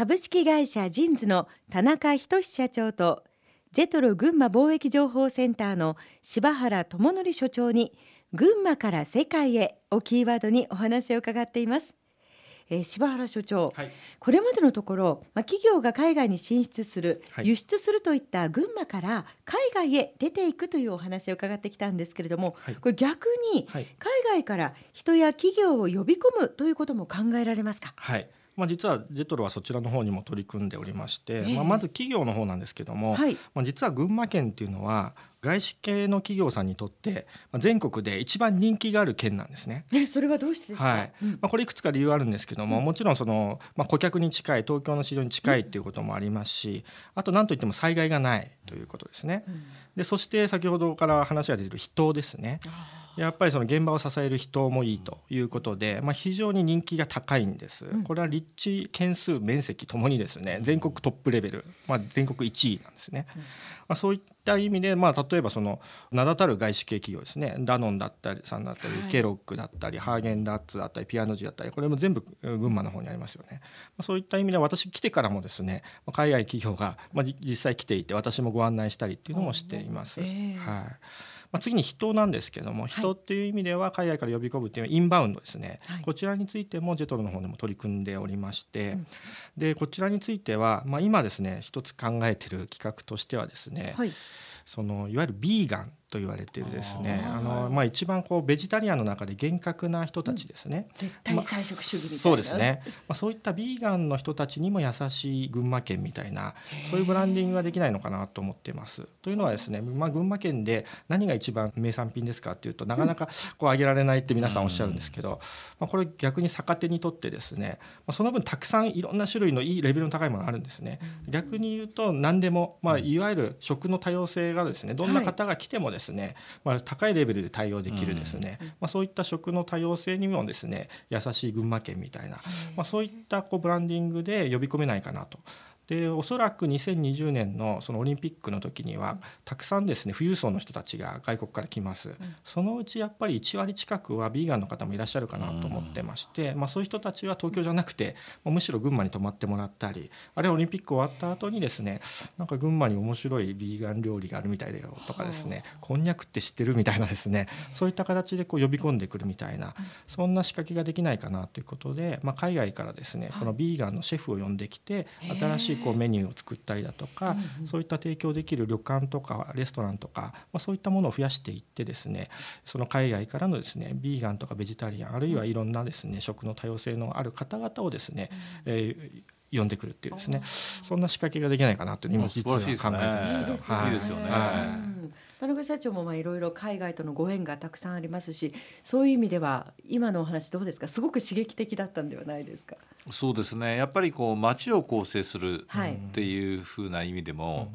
株式会社ジンズの田中仁社長とジェトロ群馬貿易情報センターの柴原智則所長に群馬から世界へをキーワードにお話を伺っています。えー、柴原所長、はい、これまでのところ、まあ、企業が海外に進出する、はい、輸出するといった群馬から海外へ出ていくというお話を伺ってきたんですけれども、はい、これ逆に海外から人や企業を呼び込むということも考えられますか？はいまあ、実はジェトロはそちらの方にも取り組んでおりまして、まあ、まず企業の方なんですけども、はい、まあ、実は群馬県っていうのは外資系の企業さんにとって全国で一番人気がある県なんですね。えそれはどうしてですか、はいまあ、これいくつか理由あるんですけども、うん、もちろんその、まあ、顧客に近い東京の市場に近いっていうこともありますし、あと何といっても災害がないということですね。うん、でそして先ほどから話が出てる人ですね。やっぱりその現場を支える人もいいということで、まあ、非常に人気が高いんです。これは立地件数面積ともにですね全国トップレベル、まあ、全国1位なんですね。まあ、そういった意味で、まあ、例えばその名だたる外資系企業ですね。ダノンだったりさんだったり、はい、ケロックだったりハーゲンダッツだったりピアノジだったりこれも全部群馬の方にありますよね。まあ、そういった意味で私来てからもですね海外企業が、まあ、実際来ていて私もご案内したりっていうのもしています。えー、はいまあ、次に人なんですけども人っていう意味では海外から呼び込むっていうインバウンドですね、はい、こちらについてもジェトロの方でも取り組んでおりまして、うん、でこちらについては、まあ、今ですね一つ考えてる企画としてはですね、はい、そのいわゆるビーガンと言われてるですね。あの、まあ、一番こうベジタリアンの中で厳格な人たちですね、うん、絶対菜食主義みたいな、まあ、そうですね、まあ、そういったビーガンの人たちにも優しい群馬県みたいなそういうブランディングができないのかなと思ってます。というのはですね、まあ、群馬県で何が一番名産品ですかっていうとなかなかこう挙げられないって皆さんおっしゃるんですけど、まあ、これ逆に逆手にとってですね、まあ、その分たくさんいろんな種類のいいレベルの高いものがあるんですね。逆に言うと何でも、まあ、いわゆる食の多様性がですねどんな方が来てもですね、まあ高いレベルで対応できるですね、まあ、そういった食の多様性にもですね優しい群馬県みたいな、まあ、そういったこうブランディングで呼び込めないかなとでおそらく2020年のそのオリンピックの時にはたくさんですね富裕層の人たちが外国から来ます、うん、そのうちやっぱり1割近くはビーガンの方もいらっしゃるかなと思ってまして、うん、まあ、そういう人たちは東京じゃなくてむしろ群馬に泊まってもらったりあるいはオリンピック終わった後にですねなんか群馬に面白いビーガン料理があるみたいだよとかですねこんにゃくって知ってるみたいなですねそういった形でこう呼び込んでくるみたいなそんな仕掛けができないかなということで、まあ、海外からですねこのビーガンのシェフを呼んできて新しいこうメニューを作ったりだとか、そういった提供できる旅館とかレストランとか、まあ、そういったものを増やしていってですねその海外からのですねビーガンとかベジタリアンあるいはいろんなですね食の多様性のある方々をですね、うん、えー呼んでくるっていうですね。そんな仕掛けができないかなという今実は考えてますけど、はい、いいですよね。田中社長もまあいろいろ海外とのご縁がたくさんありますしそういう意味では今のお話どうですか？すごく刺激的だったんではないですか？そうですね。やっぱりこう街を構成するっていうふうな意味でも、はい、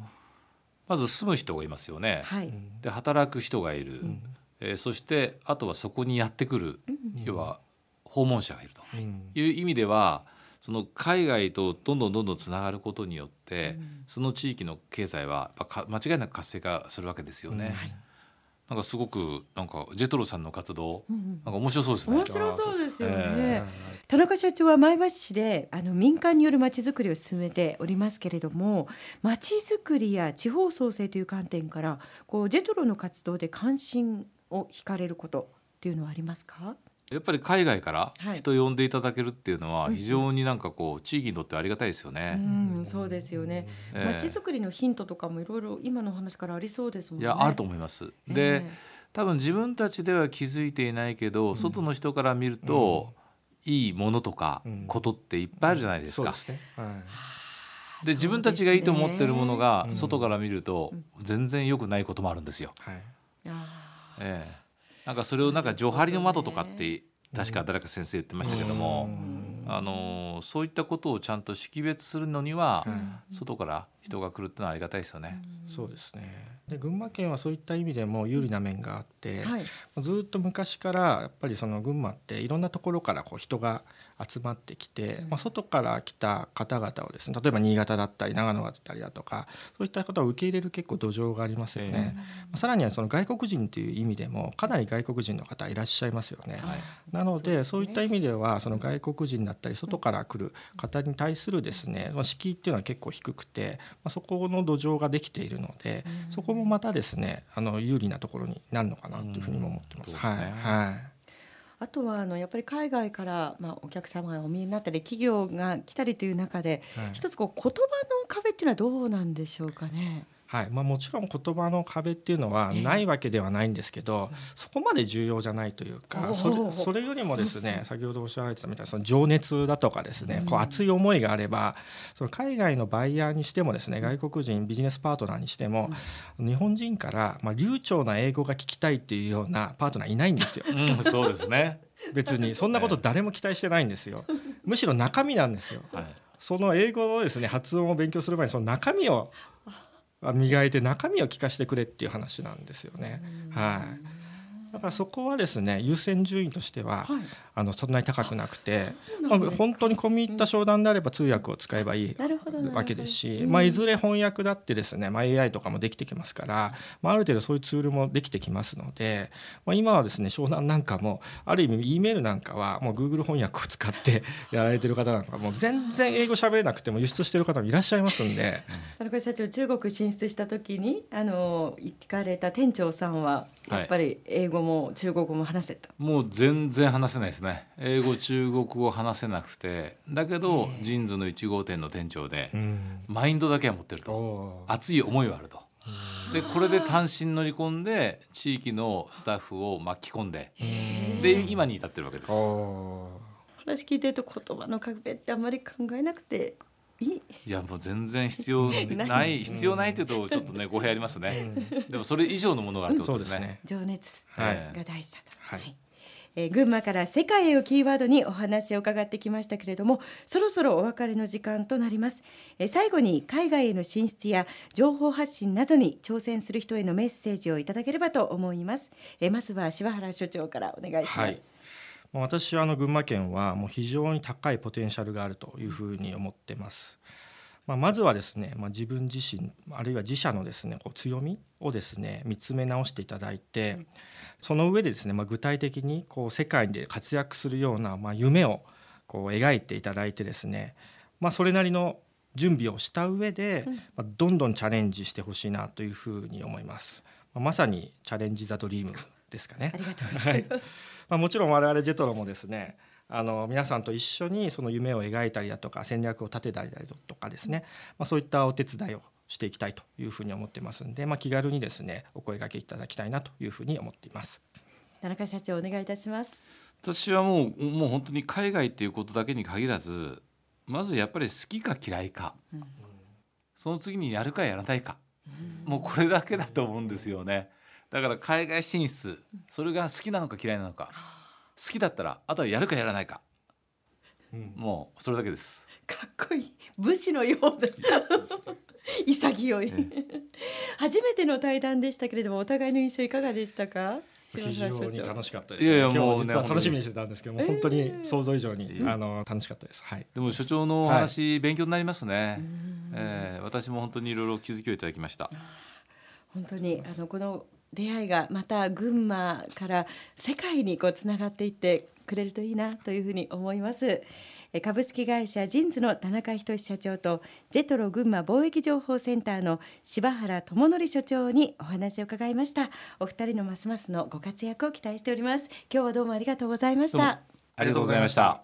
まず住む人がいますよね、はい、で働く人がいる、うん、えー、そしてあとはそこにやってくる、うん、要は訪問者がいるという意味では、その海外とどんどんどんどんつながることによって、うん、その地域の経済は間違いなく活性化するわけですよね。うんはい、なんかすごくなんかジェトロさんの活動、うん、なんか面白そうですね。面白そうですよね。えー、田中社長は前橋市であの民間によるまちづくりを進めておりますけれども、まちづくりや地方創生という観点からこうジェトロの活動で関心を惹かれることっていうのはありますか？やっぱり海外から人呼んでいただけるっていうのは非常になんかこう地域にとってありがたいですよね。うん、そうですよね。まちづくりのヒントとかもいろいろ今の話からありそうですもんね。いやあると思います。で、えー、多分自分たちでは気づいていないけど、外の人から見ると、いいものとかことっていっぱいあるじゃないですか。で、ね。はい、自分たちがいいと思ってるものが外から見ると全然良くないこともあるんですよ。はい、ええなんかそれをなんか除張りの窓とかって確か誰か先生言ってましたけども、あのそういったことをちゃんと識別するのには、外から人が来るってのはありがたいですよね。そうですねで群馬県はそういった意味でも有利な面があって、はい、ずっと昔からやっぱりその群馬っていろんなところからこう人が集まってきて、まあ、外から来た方々をですね例えば新潟だったり長野だったりだとかそういった方を受け入れる結構土壌がありますよね、まあ、さらにはその外国人という意味でもかなり外国人の方いらっしゃいますよね。はい、なのでそういった意味ではその外国人だったり外から来る方に対するですね、まあ、敷居っていうのは結構低くて、まあ、そこの土壌ができているのでそこもまたですねあの有利なところになるのかなというふうにも思ってます。はい、はいあとはあのやっぱり海外からまあお客様がお見えになったり企業が来たりという中で、はい、一つこう言葉の壁っていうのはどうなんでしょうかね？はい。まあ、もちろん言葉の壁っていうのはないわけではないんですけど、えー、そこまで重要じゃないというかそれそれよりもですね先ほどおっしゃられてたみたいなその情熱だとかですね、こう熱い思いがあればその海外のバイヤーにしてもですね外国人ビジネスパートナーにしても、日本人から、まあ、流暢な英語が聞きたいっていうようなパートナーいないんですよ。うん、そうですね。別にそんなこと誰も期待してないんですよ。むしろ中身なんですよ。はい。その英語のですね発音を勉強する前にその中身を磨いて中身を聞かせてくれっていう話なんですよね。はい。だからそこはですね優先順位としては、はい、あのそんなに高くなくてまあ、本当に込み入った商談であれば通訳を使えばいいわけですし、まあ、いずれ翻訳だってですね、まあ、AI とかもできてきますから、まあ、ある程度そういうツールもできてきますので、まあ、今はですね商談なんかもある意味 E メールなんかはもう Google 翻訳を使って やられてる方なんかもう全然英語喋れなくても輸出してる方もいらっしゃいますんで。田中社長中国進出した時にあの行かれた店長さんはやっぱり英語も中国語も話せた、もう全然話せないですね。英語中国語話せなくて。だけどジーンズの1号店の店長でマインドだけは持ってると。熱い思いはあると。でこれで単身乗り込んで地域のスタッフを巻き込んでで今に至ってるわけです。話聞いてると言葉の壁ってあんまり考えなくていやもう全然必要 ない。必要ないっていうとちょっとね語弊ありますね、でもそれ以上のものがあるってことですね。情熱が大事だと、はい、えー、群馬から世界へをキーワードにお話を伺ってきましたけれどもそろそろお別れの時間となります、えー、最後に海外への進出や情報発信などに挑戦する人へのメッセージをいただければと思います、えー、まずは柴原所長からお願いします、はい私はあの群馬県はもう非常に高いポテンシャルがあるというふうに思ってます。まあ、まずはですね、まあ、自分自身あるいは自社のですねこう強みをですね見つめ直していただいてその上でですね、まあ、具体的にこう世界で活躍するような、まあ、夢をこう描いていただいてですね、まあ、それなりの準備をした上で、まあ、どんどんチャレンジしてほしいなというふうに思います。まあ、まさにチャレンジ・ザ・ドリームですかね。ありがとうございます。まあ、もちろん我々ジェトロもですねあの皆さんと一緒にその夢を描いたりだとか戦略を立てたりだとかですね、まあ、そういったお手伝いをしていきたいというふうに思ってますんで、まあ、気軽にですねお声掛けいただきたいなというふうに思っています田中社長お願いいたします私はもうもう本当に海外っていうことだけに限らずまずやっぱり好きか嫌いか、うん、その次にやるかやらないか、うん、もうこれだけだと思うんですよね。だから海外進出それが好きなのか嫌いなのか好きだったらあとはやるかやらないか、うん、もうそれだけです。かっこいい。武士のようで 潔い、初めての対談でしたけれどもお互いの印象いかがでしたか？非常に楽しかったです、いやいやもう、実は楽しみにしてたんですけども、本当に想像以上に、あの楽しかったです。はい。でも所長のお話、勉強になりますね。えー、私も本当にいろいろ気づきをいただきました。本当にあのこの出会いがまた群馬から世界にこうつながっていってくれるといいなというふうに思います。株式会社ジンズの田中仁社長とジェトロ群馬貿易情報センターの柴原智則所長にお話を伺いました。お二人のますますのご活躍を期待しております。今日はどうもありがとうございました。ありがとうございました。